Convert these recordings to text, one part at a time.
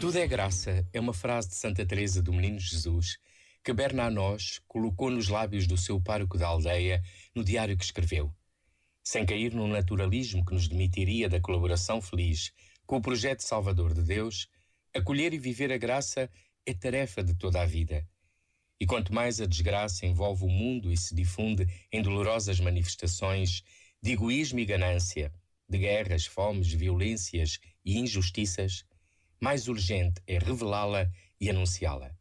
Tudo é graça é uma frase de Santa Teresa do Menino Jesus que Bernanos colocou nos lábios do seu pároco da aldeia no diário que escreveu. Sem cair no naturalismo que nos demitiria da colaboração feliz com o projeto salvador de Deus, acolher e viver a graça é tarefa de toda a vida. E quanto mais a desgraça envolve o mundo e se difunde em dolorosas manifestações de egoísmo e ganância, de guerras, fomes, violências e injustiças, mais urgente é revelá-la e anunciá-la.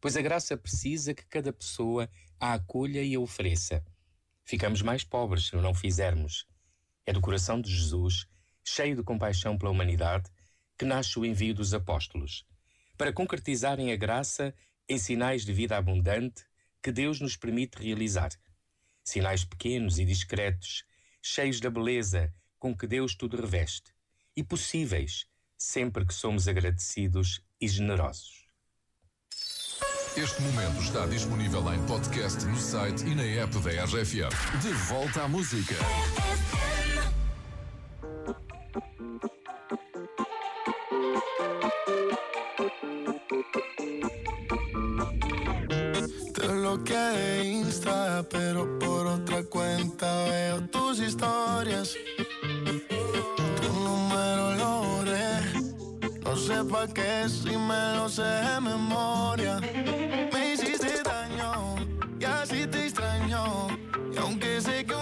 Pois a graça precisa que cada pessoa a acolha e a ofereça. Ficamos mais pobres se o não fizermos. É do coração de Jesus, cheio de compaixão pela humanidade, que nasce o envio dos apóstolos, para concretizarem a graça em sinais de vida abundante que Deus nos permite realizar. Sinais pequenos e discretos, cheios da beleza com que Deus tudo reveste, e possíveis, sempre que somos agradecidos e generosos. Este momento está disponível em podcast no site e na app da RFM. De volta à música. bloqueé de Insta, pero por otra cuenta veo tus historias. Sé pa' qué si me lo sé de memoria. Me hiciste daño y así te extraño. Y aunque sé que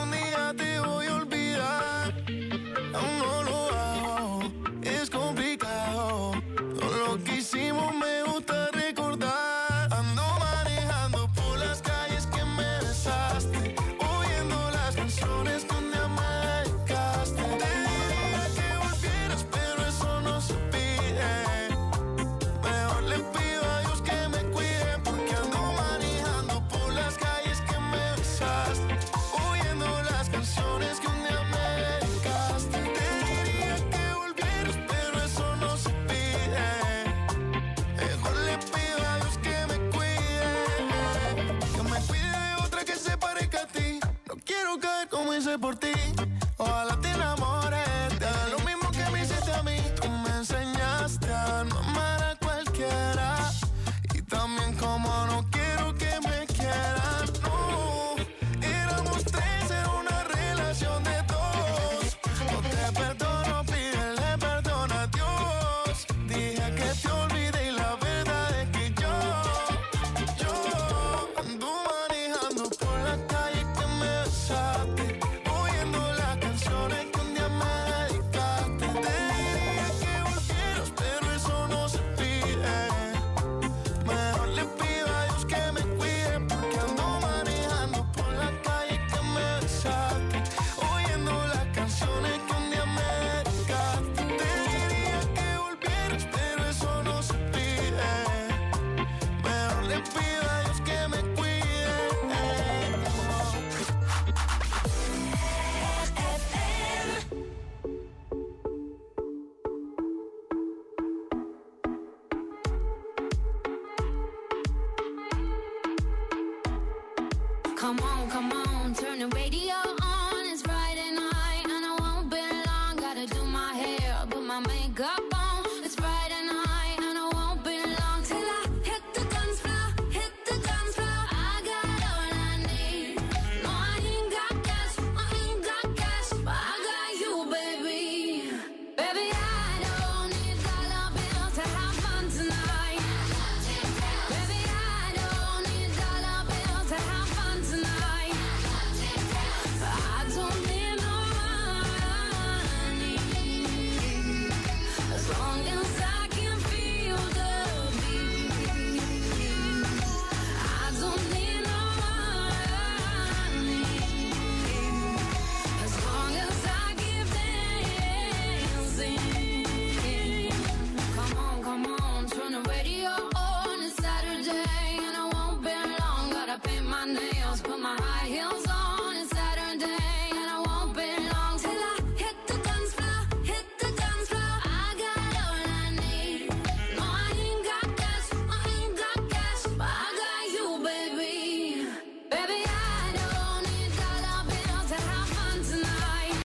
Come on, come on, turn the radio on. It's Friday night, and I won't be long. Gotta do my hair, put my makeup